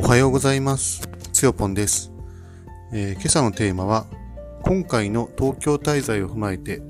おはようございます。つよぽんです、えー今朝のテーマは、今回の東京滞在を踏まえて、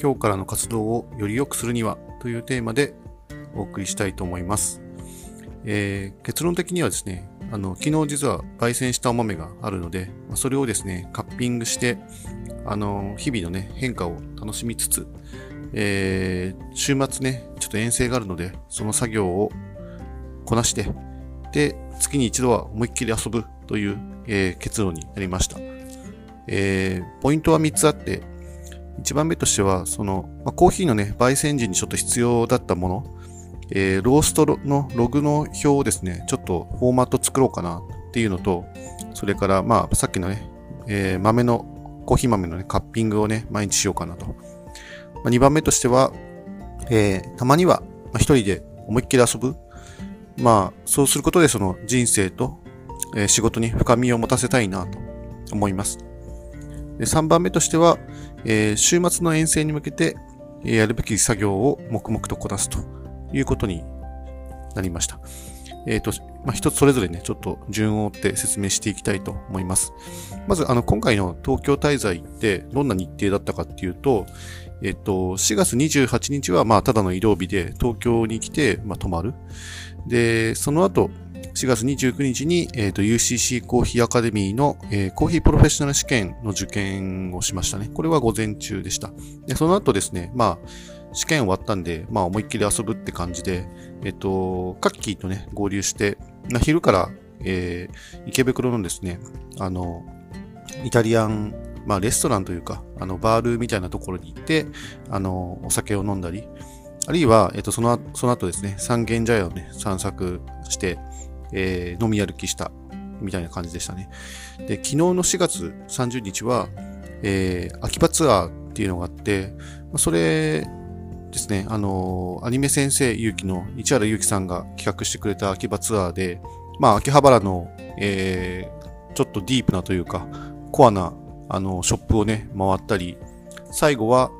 今日からの活動をより良くするにはというテーマでお送りしたいと思います。えー結論的にはですね、あの、昨日実は焙煎したお豆があるので、それをですね、カッピングして、あの、日々のね、変化を楽しみつつ、えー週末ね、ちょっと遠征があるので、その作業をこなして、で、月に一度は思いっきり遊ぶという、えー結論になりました。えーポイントは3つあって、1番目としては、その、まあ、コーヒーのね、焙煎時にちょっと必要だったもの、えーローストのログの表をですね、ちょっとフォーマット作ろうかなっていうのと、それから、まあ、さっきのね、えー豆の、コーヒー豆のね、カッピングをね、毎日しようかなと。まあ、2番目としては、えーたまには、まあ、一人で思いっきり遊ぶ。まあ、そうすることでその人生と、え仕事に深みを持たせたいなと思います。で3番目としては、えー週末の遠征に向けて、えやるべき作業を黙々とこなすということになりました。えっ、と、まあ、一つそれぞれね、ちょっと順を追って説明していきたいと思います。まず、あの、今回の東京滞在ってどんな日程だったかっていうと、えっと、4月28日は、まあ、ただの移動日で東京に来て、まあ、泊まる。で、その後、4月29日に、えっと、UCC コーヒーアカデミーの、えーコーヒープロフェッショナル試験の受験をしましたね。これは午前中でした。で、その後ですね、まあ、試験終わったんで、まあ、思いっきり遊ぶって感じで、えっと、カッキーとね、合流して、まあ、昼から、えー池袋のですね、あの、イタリアン、まあ、レストランというか、あの、バールみたいなところに行って、あの、お酒を飲んだり、あるいは、えっと、その、その後ですね、三軒茶屋をね、散策して、えー飲み歩きした、みたいな感じでしたね。で、昨日の4月30日は、えー秋葉ツアーっていうのがあって、それですね、あのーアニメ先生ゆうきの市原ゆうきさんが企画してくれた秋葉ツアーで、まあ、秋葉原の、えーちょっとディープなというか、コアな、あの、ショップをね、回ったり、最後は、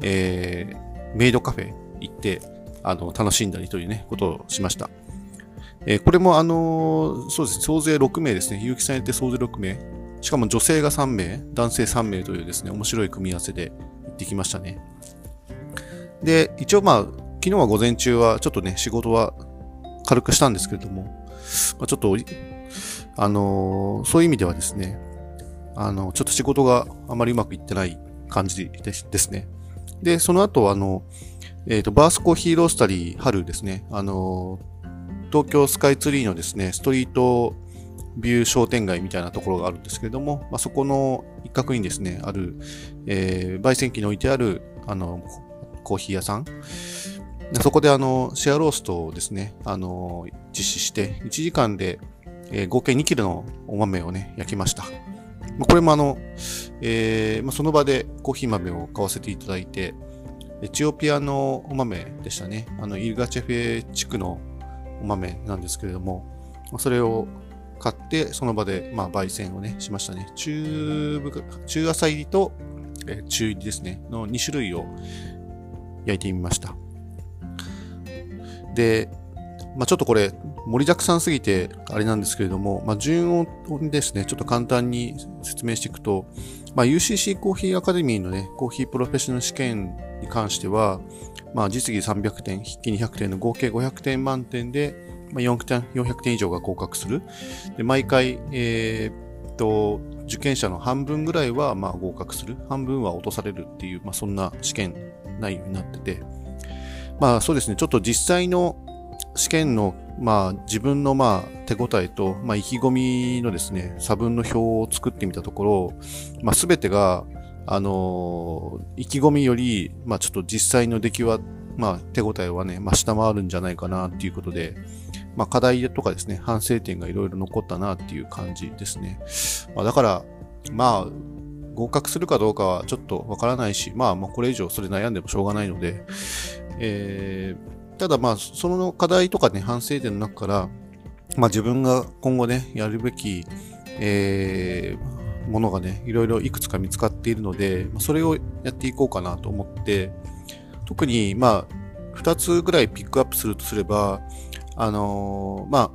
えーメイドカフェ行って、あの、楽しんだりというね、ことをしました。えーこれもあのーそうですね、総勢6名ですね。結城さん入れて総勢6名。しかも女性が3名、男性3名というですね、面白い組み合わせで行ってきましたね。で、一応まあ、昨日は午前中はちょっとね、仕事は軽くしたんですけれども、まあ、ちょっと、あのーそういう意味ではですね、あの、ちょっと仕事があまりうまくいってない感じですね。で、その後、あの、えっ、と、バースコーヒーロースタリー春ですね、あのー東京スカイツリーのですね、ストリートビュー商店街みたいなところがあるんですけれども、まあ、そこの一角にですね、ある、えー焙煎機に置いてある、あの、コーヒー屋さん。そこであの、シェアローストをですね、あの、実施して、1時間で、えー合計2キロのお豆をね、焼きました。まこれもあの、えーまあ、その場でコーヒー豆を買わせていただいて、エチオピアのお豆でしたね。あの、イルガチェフェ地区のお豆なんですけれども、それを買って、その場で、まあ、焙煎をね、しましたね。中部、中浅入りと、え中入りですね、の2種類を焼いてみました。で、まあ、ちょっとこれ、盛りだくさんすぎて、あれなんですけれども、まあ、順をですね、ちょっと簡単に説明していくと、まあ、UCC コーヒーアカデミーのね、コーヒープロフェッショナル試験に関しては、まあ、実技300点、筆記200点の合計500点満点で、まあ、400点、以上が合格する。で、毎回、えーっと、受験者の半分ぐらいは、まあ、合格する。半分は落とされるっていう、まあ、そんな試験内容になってて、まあ、そうですね、ちょっと実際の試験の、まあ、自分の、まあ、手応えと、まあ、意気込みのですね、差分の表を作ってみたところ、まあ、すべてが、あのー意気込みより、まあ、ちょっと実際の出来は、まあ、手応えはね、まあ、下回るんじゃないかなっていうことで、まあ、課題とかですね、反省点がいろいろ残ったなっていう感じですね。まあ、だから、まあ、合格するかどうかはちょっとわからないし、まあ、まあ、これ以上それ悩んでもしょうがないので、えーただまあ、その課題とかね、反省点の中から、まあ自分が今後ね、やるべき、えーものがね、いろいろいくつか見つかっているので、まあそれをやっていこうかなと思って、特にまあ、二つぐらいピックアップするとすれば、あのーまあ、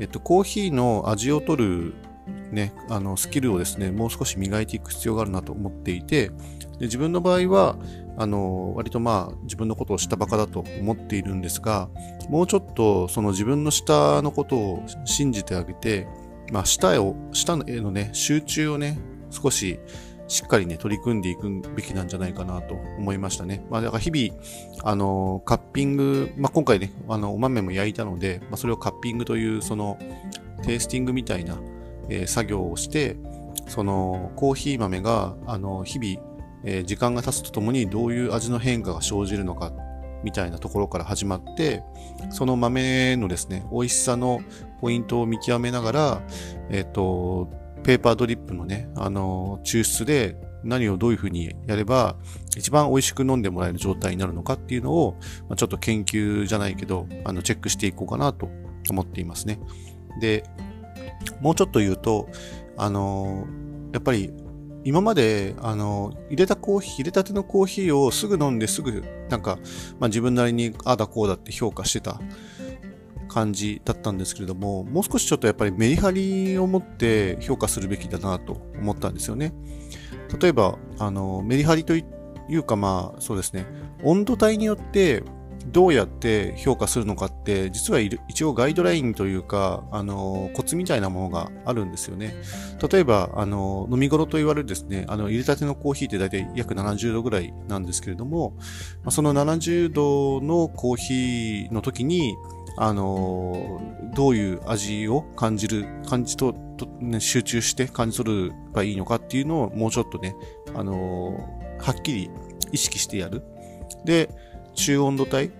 えっと、コーヒーの味を取るね、あの、スキルをですね、もう少し磨いていく必要があるなと思っていて、で自分の場合は、あの、割とまあ、自分のことを下バカだと思っているんですが、もうちょっと、その自分の下のことを信じてあげて、まあ、下を、下へのね、集中をね、少ししっかりね、取り組んでいくべきなんじゃないかなと思いましたね。まあ、だから日々、あの、カッピング、まあ、今回ね、あの、お豆も焼いたので、まあ、それをカッピングという、その、テイスティングみたいな、えー、作業をして、その、コーヒー豆が、あの、日々、えー、時間が経つとともにどういう味の変化が生じるのか、みたいなところから始まって、その豆のですね、美味しさのポイントを見極めながら、えっ、ー、と、ペーパードリップのね、あの、抽出で何をどういうふうにやれば一番美味しく飲んでもらえる状態になるのかっていうのを、まあ、ちょっと研究じゃないけど、あの、チェックしていこうかなと思っていますね。で、もうちょっと言うと、あの、やっぱり今まで、あの、入れたコーヒー、入れたてのコーヒーをすぐ飲んですぐ、なんか、まあ自分なりにああだこうだって評価してた感じだったんですけれども、もう少しちょっとやっぱりメリハリを持って評価するべきだなと思ったんですよね。例えば、あの、メリハリというかまあ、そうですね、温度帯によってどうやって評価するのかって、実は一応ガイドラインというか、あの、コツみたいなものがあるんですよね。例えば、あの、飲み頃と言われるですね、あの、入れたてのコーヒーって大体約70度ぐらいなんですけれども、その70度のコーヒーの時に、あの、どういう味を感じる、感じと、とね、集中して感じ取ればいいのかっていうのをもうちょっとね、あの、はっきり意識してやる。で、中温度帯、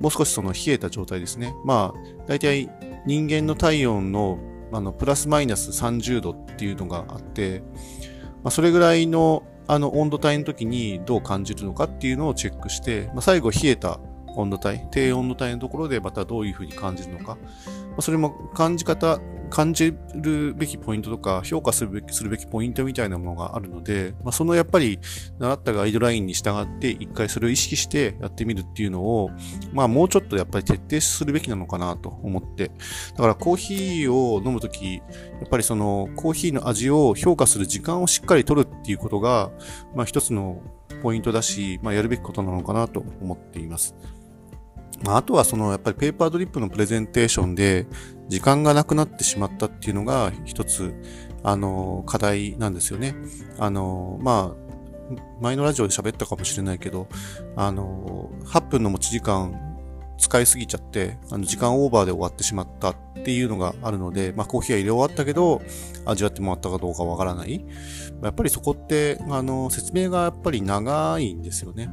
もう少しその冷えた状態ですね。まあ、大体人間の体温のあのプラスマイナス30度っていうのがあって、まあ、それぐらいのあの温度帯の時にどう感じるのかっていうのをチェックして、まあ、最後冷えた温度帯、低温度帯のところでまたどういうふうに感じるのか。それも感じ方、感じるべきポイントとか、評価するべきするべきポイントみたいなものがあるので、まあ、そのやっぱり、習ったガイドラインに従って、一回それを意識してやってみるっていうのを、まあもうちょっとやっぱり徹底するべきなのかなと思って。だからコーヒーを飲むとき、やっぱりそのコーヒーの味を評価する時間をしっかり取るっていうことが、まあ一つのポイントだし、まあやるべきことなのかなと思っています。あ、あとはそのやっぱりペーパードリップのプレゼンテーションで時間がなくなってしまったっていうのが一つあの課題なんですよね。あのまあ前のラジオで喋ったかもしれないけど、あの、8分の持ち時間使いすぎちゃって、あの、時間オーバーで終わってしまったっていうのがあるので、まあ、コーヒーは入れ終わったけど、味わってもらったかどうかわからない。やっぱりそこって、あの、説明がやっぱり長いんですよね。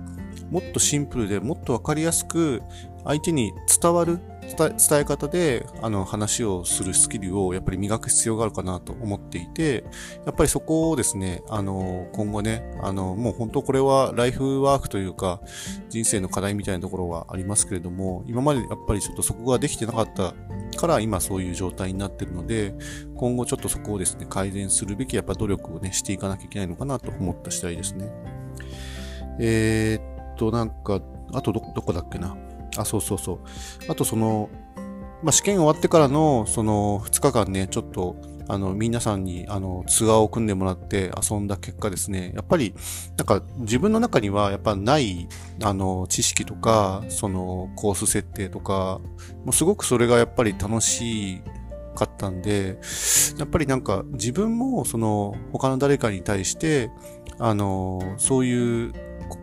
もっとシンプルでもっとわかりやすく相手に伝わる伝え方であの話をするスキルをやっぱり磨く必要があるかなと思っていて、やっぱりそこをですね、あの、今後ね、あの、もう本当これはライフワークというか、人生の課題みたいなところはありますけれども、今までやっぱりちょっとそこができてなかったから今そういう状態になってるので、今後ちょっとそこをですね、改善するべきやっぱ努力をね、していかなきゃいけないのかなと思った次第ですね。えー、っと、なんか、あとど、どこだっけな？あ、そうそうそう。あとその、まあ、試験終わってからの、その、2日間ね、ちょっと、あの、皆さんに、あの、ツアーを組んでもらって遊んだ結果ですね、やっぱり、なんか、自分の中には、やっぱない、あの、知識とか、その、コース設定とか、もうすごくそれがやっぱり楽しかったんで、やっぱりなんか自分もその他の誰かに対して、あの、そういう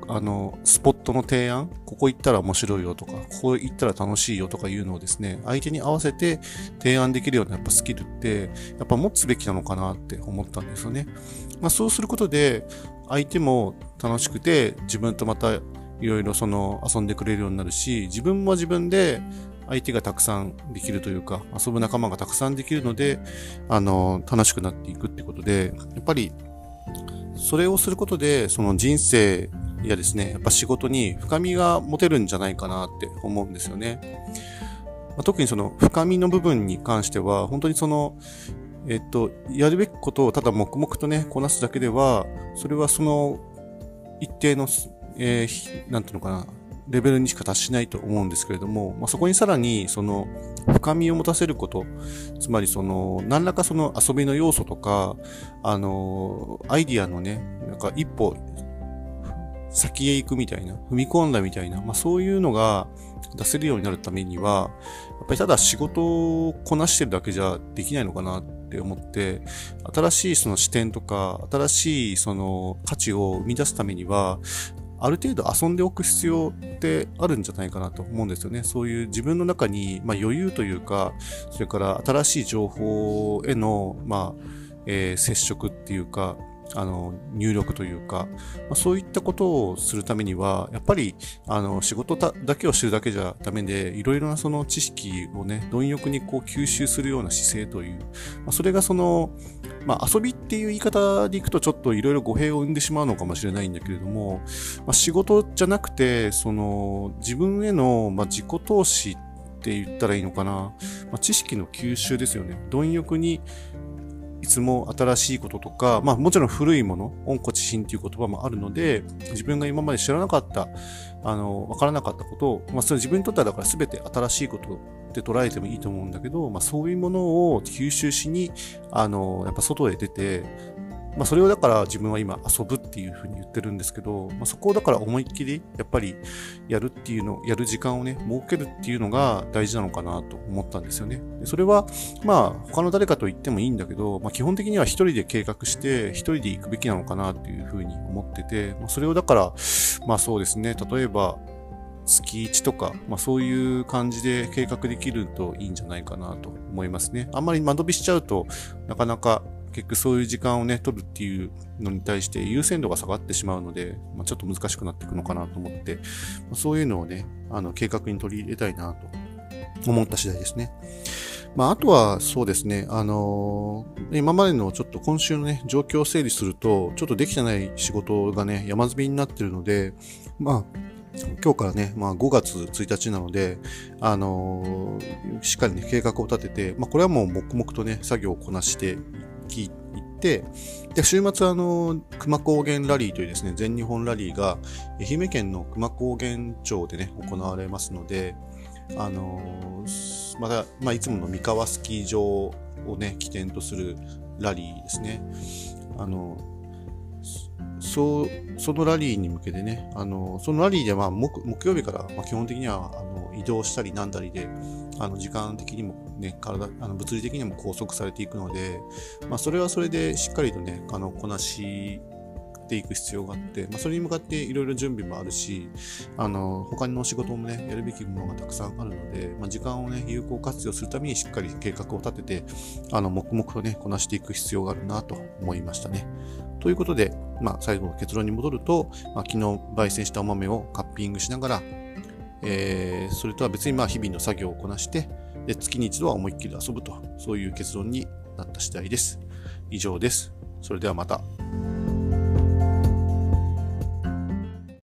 あの、スポットの提案、ここ行ったら面白いよとか、ここ行ったら楽しいよとかいうのをですね、相手に合わせて提案できるようなやっぱスキルって、やっぱ持つべきなのかなって思ったんですよね。まあそうすることで、相手も楽しくて、自分とまたいろいろその遊んでくれるようになるし、自分も自分で相手がたくさんできるというか、遊ぶ仲間がたくさんできるので、あの、楽しくなっていくってことで、やっぱり、それをすることで、その人生いやですね、やっぱ仕事に深みが持てるんじゃないかなって思うんですよね。ま、特にその深みの部分に関しては、本当にその、えっと、やるべきことをただ黙々とね、こなすだけでは、それはその一定の、えー、なんていうのかな、レベルにしか達しないと思うんですけれども、まあ、そこにさらに、その、深みを持たせること、つまりその、何らかその遊びの要素とか、あの、アイディアのね、なんか一歩先へ行くみたいな、踏み込んだみたいな、まあそういうのが出せるようになるためには、やっぱりただ仕事をこなしてるだけじゃできないのかなって思って、新しいその視点とか、新しいその価値を生み出すためには、ある程度遊んでおく必要ってあるんじゃないかなと思うんですよね。そういう自分の中に、まあ、余裕というか、それから新しい情報への、まあ、えー、接触っていうか、あの、入力というか、まあ、そういったことをするためには、やっぱり、あの、仕事だけを知るだけじゃダメで、いろいろなその知識をね、貪欲にこう吸収するような姿勢という、まあ、それがその、まあ、遊びっていう言い方でいくとちょっといろいろ語弊を生んでしまうのかもしれないんだけれども、まあ、仕事じゃなくて、その、自分への、まあ、自己投資って言ったらいいのかな、まあ、知識の吸収ですよね。貪欲にいつも新しいこととか、まあもちろん古いもの、温故知新っていう言葉もあるので、自分が今まで知らなかった、あの、わからなかったことを、まあそれ自分にとってはだから全て新しいことって捉えてもいいと思うんだけど、まあそういうものを吸収しに、あの、やっぱ外へ出て、まあ、それをだから自分は今遊ぶっていうふうに言ってるんですけど、まあ、そこをだから思いっきりやっぱりやるっていうの、やる時間をね、設けるっていうのが大事なのかなと思ったんですよね。でそれは、まあ、他の誰かと言ってもいいんだけど、まあ、基本的には一人で計画して、一人で行くべきなのかなっていうふうに思ってて、まあ、それをだから、まあそうですね、例えば、月1とか、まあそういう感じで計画できるといいんじゃないかなと思いますね。あんまり間延びしちゃうと、なかなか結局そういう時間をね、取るっていうのに対して優先度が下がってしまうので、まあ、ちょっと難しくなっていくのかなと思って、ま、そういうのをね、あの、計画に取り入れたいなと思った次第ですね。まあ、あとはそうですね、あのー、今までのちょっと今週のね、状況を整理すると、ちょっとできてない仕事がね、山積みになってるので、まあ、今日からね、まあ5月1日なので、あのー、しっかりね、計画を立てて、まあこれはもう黙々とね、作業をこなしてい聞いて、で、週末あの、熊高原ラリーというですね、全日本ラリーが、愛媛県の熊高原町でね、行われますので、あのまた、まあ、いつもの三河スキー場をね、起点とするラリーですね。あの、そう、そのラリーに向けてね、あの、そのラリーでは木木曜日から、まあ、基本的にはあ移動したりなんだりで、あの時間的にもね、体、あの物理的にも拘束されていくので、まあ、それはそれでしっかりとね、あの、こなしていく必要があって、まあ、それに向かっていろいろ準備もあるし、あの、他の仕事もね、やるべきものがたくさんあるので、まあ、時間をね、有効活用するためにしっかり計画を立てて、あの、黙々とね、こなしていく必要があるなと思いましたね。ということで、まあ、最後の結論に戻ると、まあ、昨日焙煎したお豆をカッピングしながら、えー、それとは別にまあ日々の作業をこなして、で月に一度は思いっきり遊ぶと、そういう結論になった次第です。以上です。それではまた。